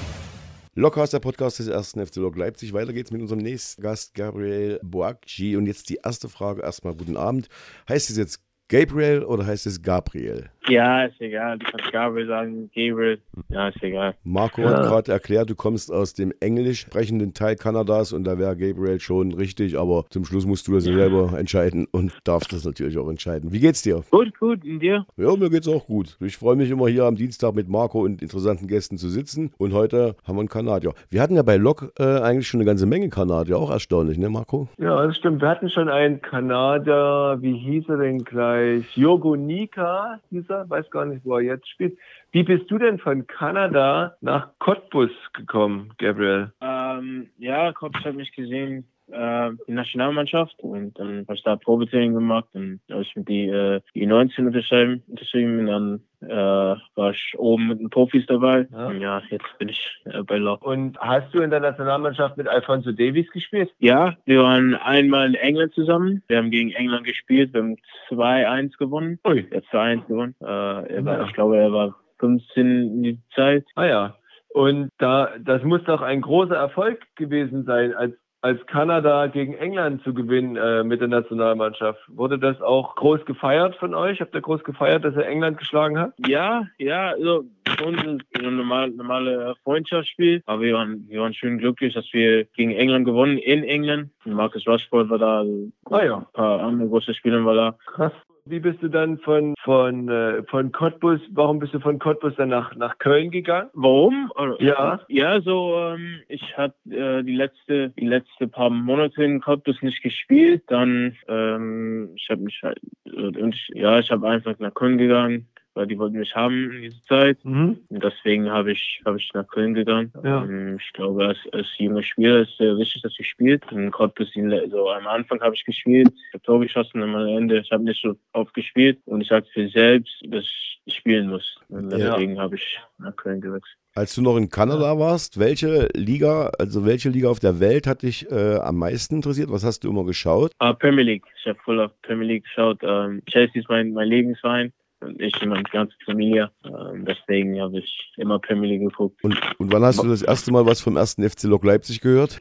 Lockhaus, der Podcast des ersten FC Lok Leipzig. Weiter geht's mit unserem nächsten Gast, Gabriel Boakci. Und jetzt die erste Frage. Erstmal guten Abend. Heißt es jetzt Gabriel oder heißt es Gabriel? Ja, ist egal. Du kannst Gabriel sagen, Gabriel. Ja, ist egal. Marco Ja. hat gerade erklärt, du kommst aus dem englisch sprechenden Teil Kanadas und da wäre Gabriel schon richtig, aber zum Schluss musst du das selber entscheiden und darfst das natürlich auch entscheiden. Wie geht's dir? Gut, gut. Und dir? Ja, mir geht's auch gut. Ich freue mich immer hier am Dienstag mit Marco und interessanten Gästen zu sitzen und heute haben wir einen Kanadier. Wir hatten ja bei Lok äh, eigentlich schon eine ganze Menge Kanadier, auch erstaunlich, ne Marco? Ja, das stimmt. Wir hatten schon einen Kanadier, wie hieß er denn gleich? Jogo Nika hieß er, weiß gar nicht, wo er jetzt spielt. Wie bist du denn von Kanada nach Cottbus gekommen, Gabriel? Ähm, ja, Kopf hat mich gesehen, äh, die Nationalmannschaft. Und dann habe ich da Probetraining gemacht. Und habe ich mit die, äh, die 19 unterschrieben, unterschrieben. Und dann äh, war ich oben mit den Profis dabei. Ja. Und ja, jetzt bin ich äh, bei Lok. Und hast du in der Nationalmannschaft mit Alfonso Davies gespielt? Ja, wir waren einmal in England zusammen. Wir haben gegen England gespielt. Wir haben 2-1 gewonnen. Ui. Ja, 2-1 gewonnen. Äh, er war, Ja. Ich glaube, er war 15 in die Zeit. Ah ja. Und da, das muss doch ein großer Erfolg gewesen sein, als als Kanada gegen England zu gewinnen äh, mit der Nationalmannschaft. Wurde das auch groß gefeiert von euch? Habt ihr groß gefeiert, dass er England geschlagen hat? Ja, ja, also für uns ist es ein normal, normales Freundschaftsspiel, aber wir waren, wir waren schön glücklich, dass wir gegen England gewonnen in England. Marcus Rashford war da, also Ah ja. ein paar andere große Spieler war da. Krass. Wie bist du dann von, von, äh, von Cottbus, warum bist du von Cottbus dann nach, nach Köln gegangen? Warum? Oder- Ja. Ja, so ähm, ich hatte äh, die letzte die letzte paar Monate in Cottbus nicht gespielt. Dann ähm, ich habe mich halt äh, ja ich habe einfach nach Köln gegangen, weil die wollten mich haben in dieser Zeit. Mhm. Und deswegen habe ich habe ich nach Köln gegangen. Ja. Ähm, ich glaube als, als junger Spieler ist es sehr wichtig, dass du spielst. In Cottbus die le- so am Anfang habe ich gespielt, ich habe Tor geschossen, am Ende ich habe nicht so oft gespielt und ich sagte für selbst, dass ich spielen muss. Und Ja. deswegen habe ich nach Köln gewechselt. Als du noch in Kanada warst, welche Liga, also welche Liga auf der Welt hat dich äh, am meisten interessiert? Was hast du immer geschaut? Ah, Premier League. Ich habe voll auf Premier League geschaut. Ähm, Chelsea ist mein, mein Lieblingsverein. Und ich und meine ganze Familie. Ähm, deswegen habe ich immer Premier League geguckt. Und, und wann hast du das erste Mal was vom ersten FC Lok Leipzig gehört?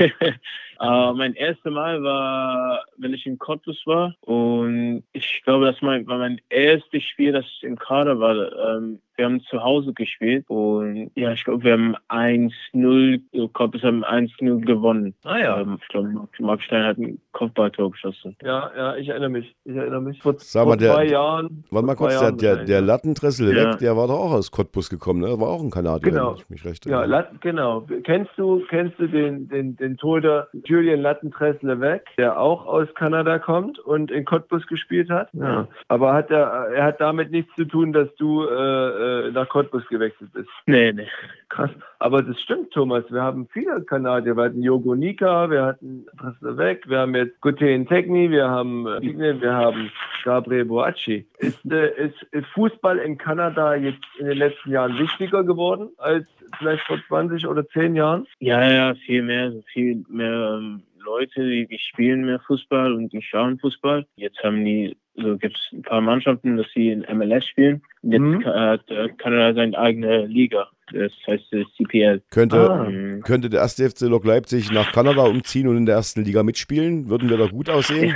äh, mein erstes Mal war, wenn ich in Cottbus war. Und ich glaube, das mein, war mein erstes Spiel, das ich im Kader war. Ähm, wir haben zu Hause gespielt. Und ja, ich glaube, wir haben 1-0, so Cottbus haben 1-0 gewonnen. Ah ja. Ähm, ich glaube, Mark, Mark Stein hat ein Kopfballtor geschossen. Ja, ja, ich erinnere mich. Ich erinnere mich. Vor, Sag mal, vor der- zwei Jahren. Warte mal kurz, der, der, der wahrscheinlich, Lattentressel Ja. weg, der war doch auch aus Cottbus gekommen, ne? War auch ein Kanadier, Genau. wenn ich mich recht Ja, erinnere. Latten, genau. Kennst du, kennst du den, den, den Torhüter Julian Lattentressler weg, der auch aus Kanada kommt und in Cottbus gespielt hat? Ja. Aber hat er, er hat damit nichts zu tun, dass du äh, äh, nach Cottbus gewechselt bist. Nee, nee. Krass. Aber das stimmt, Thomas. Wir haben viele Kanadier. Wir hatten Yogo Nika, wir hatten Dressler weg, wir haben jetzt Guten Tegni, wir haben äh, Digne, wir haben Gabriel Boacci. Ist, äh, ist, ist Fußball in Kanada jetzt in den letzten Jahren wichtiger geworden als vielleicht vor 20 oder 10 Jahren? Ja, ja, viel mehr, viel mehr ähm, Leute, die, die spielen mehr Fußball und die schauen Fußball. Jetzt haben die, so gibt es ein paar Mannschaften, dass sie in MLS spielen. Jetzt Mhm. hat äh, Kanada seine eigene Liga. Das heißt äh, CPL. Könnte, Ah. Könnte der erste FC Lok Leipzig nach Kanada umziehen und in der ersten Liga mitspielen? Würden wir da gut aussehen?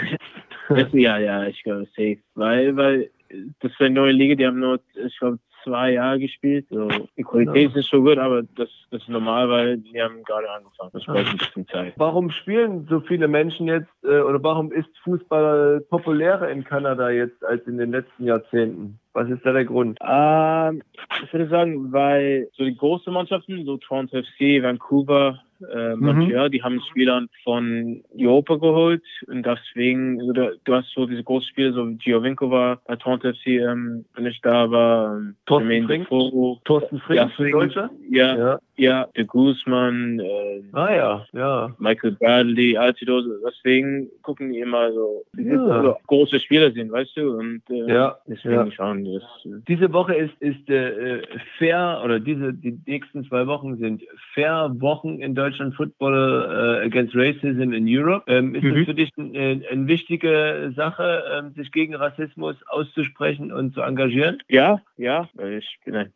das, ja, ja, ich glaube safe. Weil, weil das ist eine neue Liga, die haben nur, ich glaube, zwei Jahre gespielt. So, die Qualität ist nicht so gut, aber das, das ist normal, weil die haben gerade angefangen. Das braucht ein bisschen Zeit. Warum spielen so viele Menschen jetzt äh, oder warum ist Fußball populärer in Kanada jetzt als in den letzten Jahrzehnten? Was ist da der Grund? Ähm, ich würde sagen, weil so die großen Mannschaften, so Toronto FC, Vancouver, äh, Montreal, die haben Spieler von Europa geholt und deswegen, also da, du hast so diese großen Spiele, so wie Giovinco war bei Toronto FC, ähm, wenn ich da war, ähm, Thorsten? Defoe, Thorsten Frings, Ja, ja, Ja. ja, de Guzman, äh, Ah ja, ja. Michael Bradley, Altidos, deswegen gucken die immer so, Ja. so große Spieler sind, weißt du, und äh, Ja, deswegen ja. schauen die das. äh, Diese Woche ist, ist äh, fair, oder diese, die nächsten zwei Wochen sind fair Wochen in Deutschland Football äh, Against Racism in Europe. Ähm, ist Mhm. es für dich ein, eine wichtige Sache, ähm, sich gegen Rassismus auszusprechen und zu engagieren? Ja, ja, ich bin ein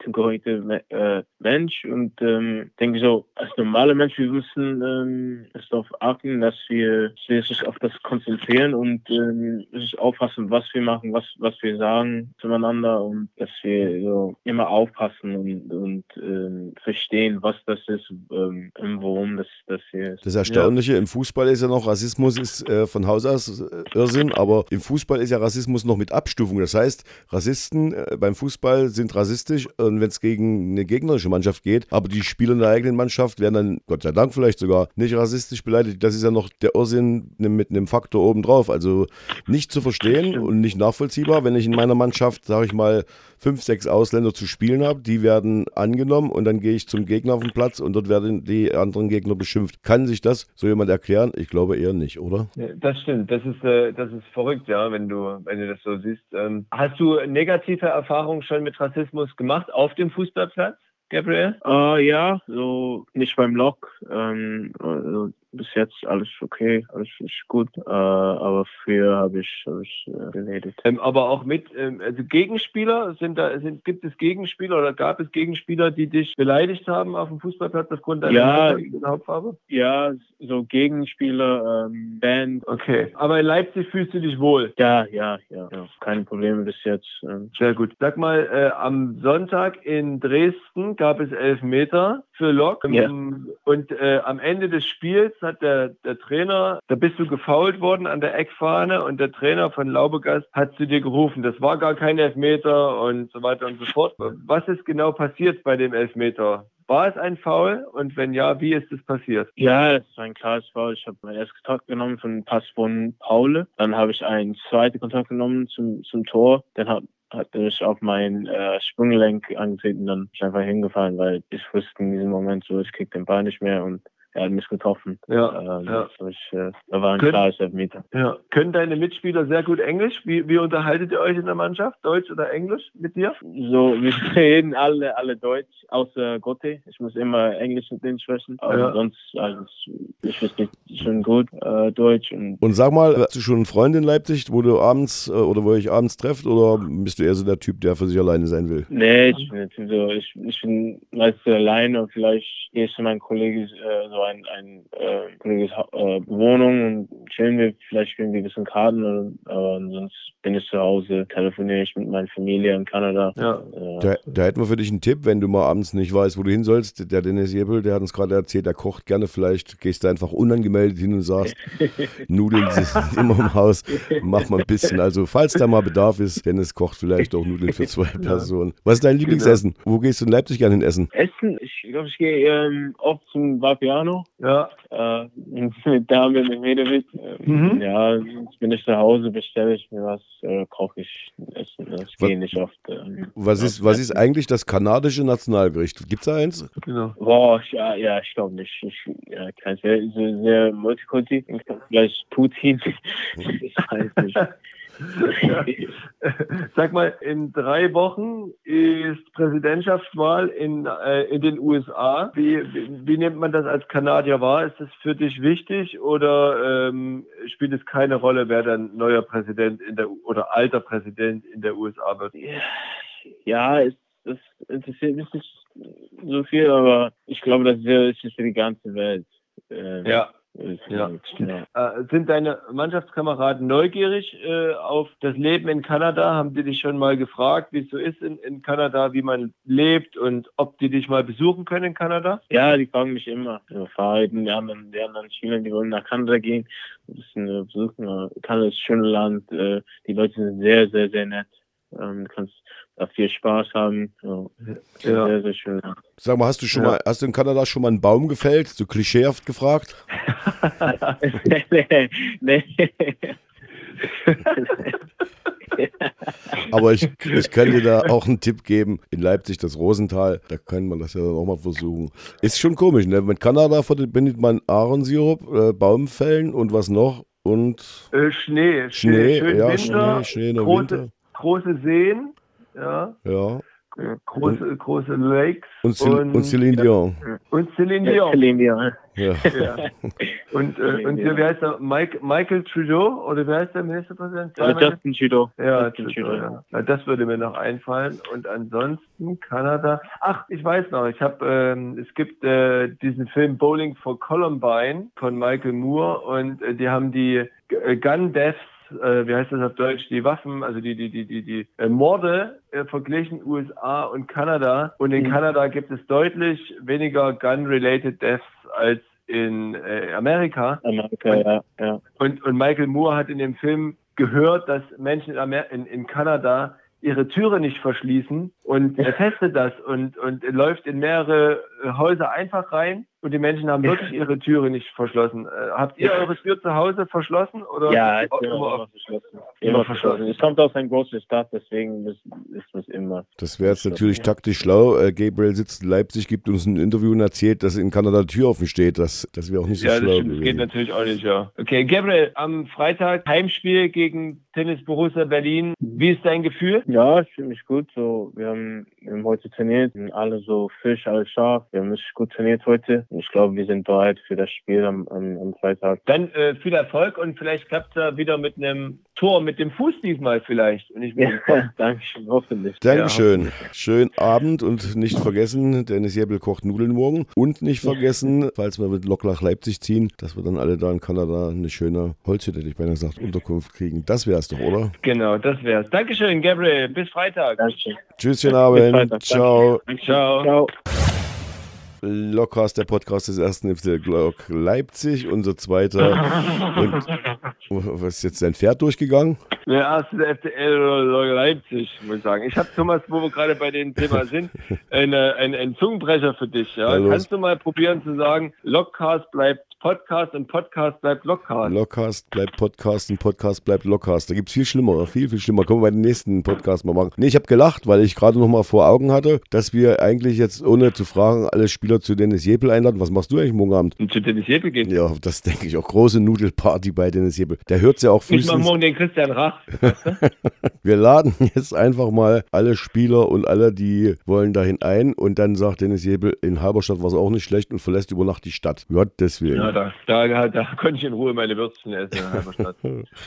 Me- äh, Mensch und ähm, denke so, als normale Mensch, wir müssen ähm, es darauf achten, dass wir sich auf das konzentrieren und ähm, sich aufpassen, was wir machen, was, was wir sagen zueinander und dass wir so immer aufpassen und, und ähm, verstehen, was das ist ähm, und worum das, das hier ist. Das Erstaunliche im Fußball ist ja noch, Rassismus ist äh, von Haus aus äh, Irrsinn, aber im Fußball ist ja Rassismus noch mit Abstufung. Das heißt, Rassisten äh, beim Fußball sind rassistisch und wenn es gegen eine gegnerische Mannschaft geht, aber die Spieler in der eigenen Mannschaft werden dann, Gott sei Dank vielleicht sogar, nicht rassistisch beleidigt. Das ist ja noch der Irrsinn mit einem Faktor obendrauf. Also nicht zu verstehen und nicht nachvollziehbar, wenn ich in meiner Mannschaft, sage ich mal, fünf, sechs Ausländer zu spielen habe, die werden angenommen und dann gehe ich zum Gegner auf den Platz und dort werden die anderen Gegner beschimpft. Kann sich das so jemand erklären? Ich glaube eher nicht, oder? Das stimmt, das ist, äh, das ist verrückt, ja, wenn du, wenn du das so siehst. Ähm, hast du negative Erfahrungen schon mit Rassismus gemacht auf dem Fußballplatz, Gabriel? Äh, ja, so nicht beim Lok. Ähm, also bis jetzt alles okay, alles ist gut. Äh, aber früher habe ich, hab ich äh, geredet. Ähm, aber auch mit, ähm, also Gegenspieler, sind da, sind, gibt es Gegenspieler oder gab es Gegenspieler, die dich beleidigt haben auf dem Fußballplatz aufgrund deiner Ja. Hauptfarbe? Ja, so Gegenspieler, ähm, Band. Okay. Aber in Leipzig fühlst du dich wohl. Ja, ja, ja, ja. Keine Probleme bis jetzt. Ähm, Sehr gut. Sag mal, äh, am Sonntag in Dresden gab es elf Meter für Lok. Ja. Und äh, am Ende des Spiels hat der, der Trainer, da bist du gefault worden an der Eckfahne und der Trainer von Laubegast hat zu dir gerufen, das war gar kein Elfmeter und so weiter und so fort. Was ist genau passiert bei dem Elfmeter? War es ein Foul? Und wenn ja, wie ist es passiert? Ja, das war ein klares Foul. Ich habe meinen ersten Kontakt genommen von Pass von Paule. Dann habe ich einen zweiten Kontakt genommen zum, zum Tor. Dann hat, hat mich auf mein äh, Sprunggelenk angetreten. Dann bin ich einfach hingefallen, weil ich wusste in diesem Moment so, ich krieg den Ball nicht mehr und er hat mich getroffen. Ja, Ähm, ja. das war ich, äh, da war ein Können- klares Elfmeter. Ja. Können deine Mitspieler sehr gut Englisch? Wie, wie unterhaltet ihr euch in der Mannschaft? Deutsch oder Englisch mit dir? So, wir reden alle, alle Deutsch, außer Gotte. Ich muss immer Englisch mit denen sprechen. Aber Ja. sonst, also, ich verstehe schon gut äh, Deutsch und Und sag mal, hast du schon einen Freund in Leipzig, wo du abends äh, oder wo ihr euch abends trefft oder bist du eher so der Typ, der für sich alleine sein will? Nee, ich bin jetzt so, ich, ich bin meistens alleine und vielleicht gehe ich zu meinem Kollegen, äh, so ein, ein äh, äh, Wohnung und chillen wir, vielleicht wir ein bisschen Karten, oder, aber sonst bin ich zu Hause, telefoniere ich mit meiner Familie in Kanada. Ja. Äh, Da, da hätten wir für dich einen Tipp, wenn du mal abends nicht weißt, wo du hin sollst. Der Dennis Jebel, der hat uns gerade erzählt, der kocht gerne. Vielleicht gehst du einfach unangemeldet hin und sagst, Nudeln sind immer im Haus, mach mal ein bisschen. Also, falls da mal Bedarf ist, Dennis kocht vielleicht auch Nudeln für zwei Personen. Was ist dein Lieblingsessen? Wo gehst du in Leipzig gerne hin essen? Essen, ich glaube, ich gehe ähm, oft zum Vapiano. Ja. Äh, mit David Medvedevic. Äh, Mhm. Ja, jetzt bin ich zu Hause, bestelle ich mir was, äh, koche ich Essen. Ich Was- gehe nicht oft. Ähm, Was ist, was ist eigentlich das kanadische Nationalgericht? Gibt's da eins? Genau. Boah, ich- ja, ja, ich glaube nicht. Ich, ja, kein sehr, sehr, sehr multikulti. Vielleicht Putin. ich weiß nicht. Sag mal, in drei Wochen ist Präsidentschaftswahl in, äh, in den USA. Wie, wie, wie nimmt man das als Kanadier wahr? Ist das für dich wichtig oder ähm, spielt es keine Rolle, wer dann neuer Präsident in der oder alter Präsident in der USA wird? ja, es, es interessiert mich nicht so viel, aber ich glaube, das ist für die ganze Welt. Ähm, Ja. Ja. ja. Äh, sind deine Mannschaftskameraden neugierig äh, auf das Leben in Kanada? Haben die dich schon mal gefragt, wie es so ist in, in Kanada, wie man lebt und ob die dich mal besuchen können in Kanada? Ja, die fragen mich immer. Ja, Fahrräden, die anderen, die anderen Spieler, die wollen nach Kanada gehen, ein bisschen äh, besuchen. aber Kanada ist ein schönes Land. Äh, die Leute sind sehr, sehr, sehr nett. Ähm, du kannst da viel Spaß haben. Ja, Ja. Sehr, sehr schön. Sag mal, hast du schon Ja. mal, hast du in Kanada schon mal einen Baum gefällt? So klischeehaft gefragt? nee, nee. Aber ich, ich kann dir da auch einen Tipp geben. In Leipzig, das Rosental, da kann man das ja dann auch mal versuchen. Ist schon komisch, ne? Mit Kanada verbindet man Ahornsirup, äh, Baumfällen und was noch? Und Äh, Schnee, Schnee, schön ja, Winter, Schnee, Schnee in der große, Winter. Große Seen, ja, Ja. große, große Lakes Und, Cel und, Und- Celine Dion. und Celine Dion. Celine Dion. Ja. Ja. Und, äh, und hier, wie heißt der? Mike, Michael Trudeau? Oder wie heißt der Ministerpräsident? Ja, Justin Trudeau. Ja, Justin Trudeau, Trudeau. ja. ja. Das würde mir noch einfallen. Und ansonsten Kanada. Ach, ich weiß noch. Ich habe, ähm, es gibt äh, diesen Film Bowling for Columbine von Michael Moore und äh, die haben die äh, Gun Deaths äh, wie heißt das auf Deutsch, die Waffen, also die, die, die, die, die äh, Morde äh, verglichen USA und Kanada. Und in Mhm. Kanada gibt es deutlich weniger Gun-related Deaths als in äh, Amerika. Amerika, ja, ja. Und, und Michael Moore hat in dem Film gehört, dass Menschen in, Amer in, in Kanada ihre Türe nicht verschließen und er testet das und, und läuft in mehrere Häuser einfach rein und die Menschen haben wirklich ihre Türe nicht verschlossen. Äh, habt ihr eure Tür zu Hause verschlossen? Oder Ja, immer immer immer verschlossen. Immer verschlossen. Es kommt aus einer großen Stadt, deswegen ist, es immer. Das wäre jetzt natürlich taktisch schlau. Äh, Gabriel sitzt in Leipzig, gibt uns ein Interview und erzählt, dass in Kanada die Tür offen steht. Das, das wäre auch nicht so Ja, das schlau. stimmt. Das geht natürlich auch nicht, ja. Okay, Gabriel, am Freitag Heimspiel gegen Tennis Borussia Berlin. Wie ist dein Gefühl? Ja, ich fühle mich gut. So, wir haben, wir haben heute trainiert, sind alle so frisch, alles scharf. Wir haben richtig gut trainiert heute. Und ich glaube, wir sind bereit für das Spiel am, am, am Freitag. Dann äh, viel Erfolg und vielleicht klappt es ja wieder mit einem Tor mit dem Fuß diesmal vielleicht. Und ich bin Dankeschön, hoffentlich. Dankeschön. Schönen Abend und nicht vergessen, Dennis Jebbel kocht Nudeln morgen. Und nicht vergessen, falls wir mit Lok nach Leipzig ziehen, dass wir dann alle da in Kanada eine schöne Holzhütte, hätte ich beinahe gesagt, Unterkunft kriegen. Das wär's doch, oder? Genau, das wär's. Dankeschön, Gabriel. Bis Freitag. Dankeschön. Tschüsschen Abend. Freitag. Ciao. Ciao. Ciao. Lockcast, der Podcast des ersten FC Glock Leipzig, unser zweiter. Und was ist jetzt dein Pferd durchgegangen? Der erste oder Leipzig, muss ich sagen. Ich habe, Thomas, wo wir gerade bei dem Thema sind, eine, ein, einen Zungenbrecher für dich. Ja? Kannst du mal probieren zu sagen, Lockcast bleibt Podcast und Podcast bleibt Lockcast. Lockcast bleibt Podcast und Podcast bleibt Lockcast. Da gibt es viel schlimmer, viel, viel schlimmer. Können wir bei den nächsten Podcast mal machen. Nee, ich habe gelacht, weil ich gerade noch mal vor Augen hatte, dass wir eigentlich jetzt, ohne zu fragen, alle Spieler zu Dennis Jebel einladen. Was machst du eigentlich morgen Abend? Und zu Dennis Jeppel gehen. Ja, das denke ich auch. Große Nudelparty bei Dennis Jebel. Der hört ja auch Ich mach frühestens. morgen den Christian Rach. Wir laden jetzt einfach mal alle Spieler und alle, die wollen dahin ein. Und dann sagt Dennis Jebel, in Halberstadt war es auch nicht schlecht und verlässt über Nacht die Stadt. Gottes Willen. Ja, da, da, da konnte ich in Ruhe meine Würstchen essen.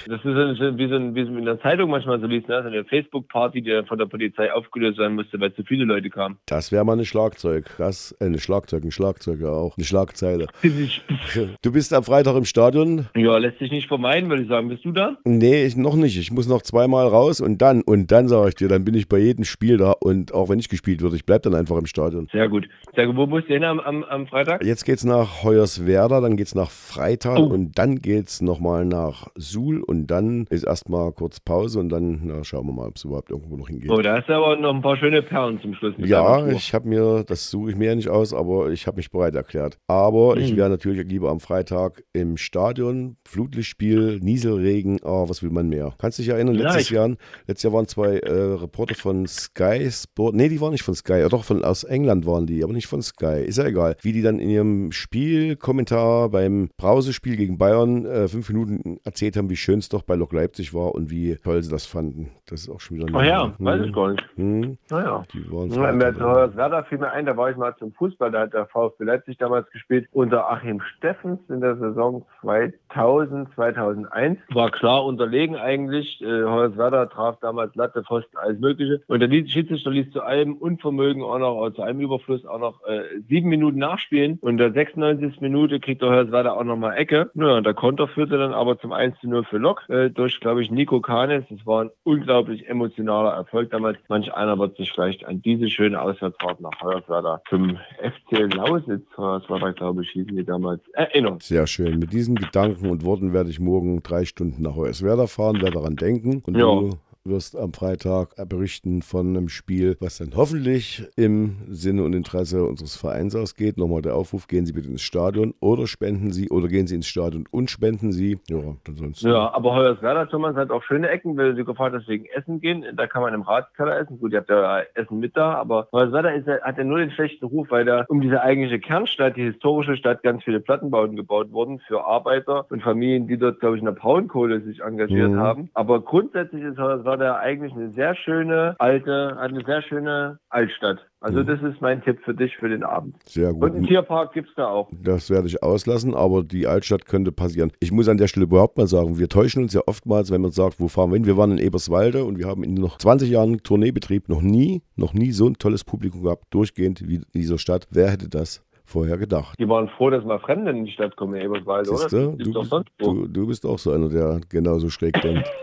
Das ist so- wie so, ein, wie so in der Zeitung manchmal so liest, ne? so eine Facebook-Party, die von der Polizei aufgelöst werden musste, weil zu viele Leute kamen. Das wäre mal eine Schlagzeug. Das, äh, eine Schlagzeug, ein Schlagzeug ja auch. Eine Schlagzeile. Du bist am Freitag im Stadion? Ja, lässt sich nicht vermeiden, würde ich sagen. Bist du da? Nee, ich noch nicht. Ich muss noch zweimal raus und dann, und dann sage ich dir, dann bin ich bei jedem Spiel da und auch wenn nicht gespielt wird, ich bleib dann einfach im Stadion. Sehr gut. Sehr gut. Wo musst du hin am, am, am Freitag? Jetzt geht's nach Hoyerswerda, dann geht's nach Freital Oh. und dann geht's nochmal nach Suhl und dann ist erstmal kurz Pause und dann na, schauen wir mal, ob es überhaupt irgendwo noch hingeht. Oh, da hast du aber noch ein paar schöne Perlen zum Schluss. Ja, ich habe mir, das suche ich mir ja nicht aus, aber ich habe mich bereit erklärt. Aber ich Mhm. wäre natürlich lieber am Freitag im Stadion, Flutlichtspiel, Nieselregen, oh, was will man mehr? Kannst du dich erinnern, letztes Jahr, letztes Jahr waren zwei äh, Reporter von Sky Sport, nee, die waren nicht von Sky, doch, von, aus England waren die, aber nicht von Sky, ist ja egal. Wie die dann in ihrem Spielkommentar beim Brausespiel gegen Bayern äh, fünf Minuten erzählt haben, wie schön es doch bei Lok Leipzig war und wie toll sie das fanden. Das ist auch schon wieder... Ach ja, Mhm. weiß ich gar nicht. Mhm. Naja. Die waren Ja, mir zu Hoyerswerda fiel mir ein, da war ich mal zum Fußball, da hat der VfB Leipzig damals gespielt unter Achim Steffens in der Saison 2000, 2001. War klar unterlegen eigentlich. Äh, Hoyerswerda traf damals Latte, Pfosten, alles Mögliche. Und der Schiedsrichter ließ zu allem Unvermögen auch noch, zu einem Überfluss auch noch äh, sieben Minuten nachspielen. Und in der 96. Minute kriegt der Hoyerswerda auch noch mal Ecke. Ja, der Konter führte dann aber zum 1 zu 0 für Lok äh, durch, glaube ich, Nico Kanes. Das war ein unglaublich emotionaler Erfolg damals. Manch einer wird sich vielleicht an diese schöne Auswärtsfahrt nach Hoyerswerda zum FC Lausitz, Hoyerswerda, glaube ich, hießen die damals, erinnern. Sehr schön. Mit diesen Gedanken und Worten werde ich morgen drei Stunden nach Hoyerswerda fahren, werde daran denken. Und Ja. du wirst am Freitag berichten von einem Spiel, was dann hoffentlich im Sinne und Interesse unseres Vereins ausgeht. Nochmal der Aufruf, gehen Sie bitte ins Stadion oder spenden Sie oder gehen Sie ins Stadion und spenden Sie. Ja, ansonsten. Ja, aber Hoyerswerda, Thomas, hat auch schöne Ecken, weil du gefragt hast, wegen Essen gehen. Da kann man im Ratskeller essen. Gut, ihr habt ja Essen mit da, aber Hoyerswerda ist, hat ja nur den schlechten Ruf, weil da um diese eigentliche Kernstadt, die historische Stadt, ganz viele Plattenbauten gebaut wurden für Arbeiter und Familien, die dort, glaube ich, in der Braunkohle sich engagiert Mhm. haben. Aber grundsätzlich ist Hoyerswerda eigentlich eine sehr schöne alte, eine sehr schöne Altstadt. Also Mhm. das ist mein Tipp für dich für den Abend. Sehr Und einen gut. Tierpark gibt's da auch. Das werde ich auslassen, aber die Altstadt könnte passieren. Ich muss an der Stelle überhaupt mal sagen, wir täuschen uns ja oftmals, wenn man sagt, wo fahren wir hin? Wir waren in Eberswalde und wir haben in noch 20 Jahren Tourneebetrieb noch nie, noch nie so ein tolles Publikum gehabt, durchgehend wie in dieser Stadt. Wer hätte das vorher gedacht? Die waren froh, dass mal Fremde in die Stadt kommen, Eberswalde, oder? Du? Du, bist- du, du bist auch so einer, der genauso schräg denkt.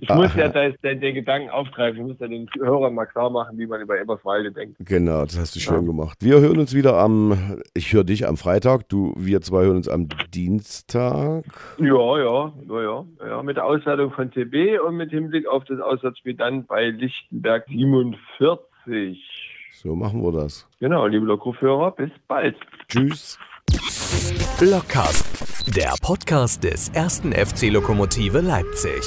Ich muss ja da jetzt den, den Gedanken aufgreifen. Ich muss ja den Hörern mal klar machen, wie man über Eberswalde denkt. Genau, das hast du schön gemacht. Wir hören uns wieder am, ich höre dich am Freitag, du, wir zwei hören uns am Dienstag. Ja, ja, ja, ja, ja. Mit der Auswertung von TB und mit Hinblick auf das Auswärtsspiel dann bei Lichtenberg 47. So machen wir das. Genau, liebe Lockrufhörer, bis bald. Tschüss. Blockcast, der Podcast des ersten FC Lokomotive Leipzig.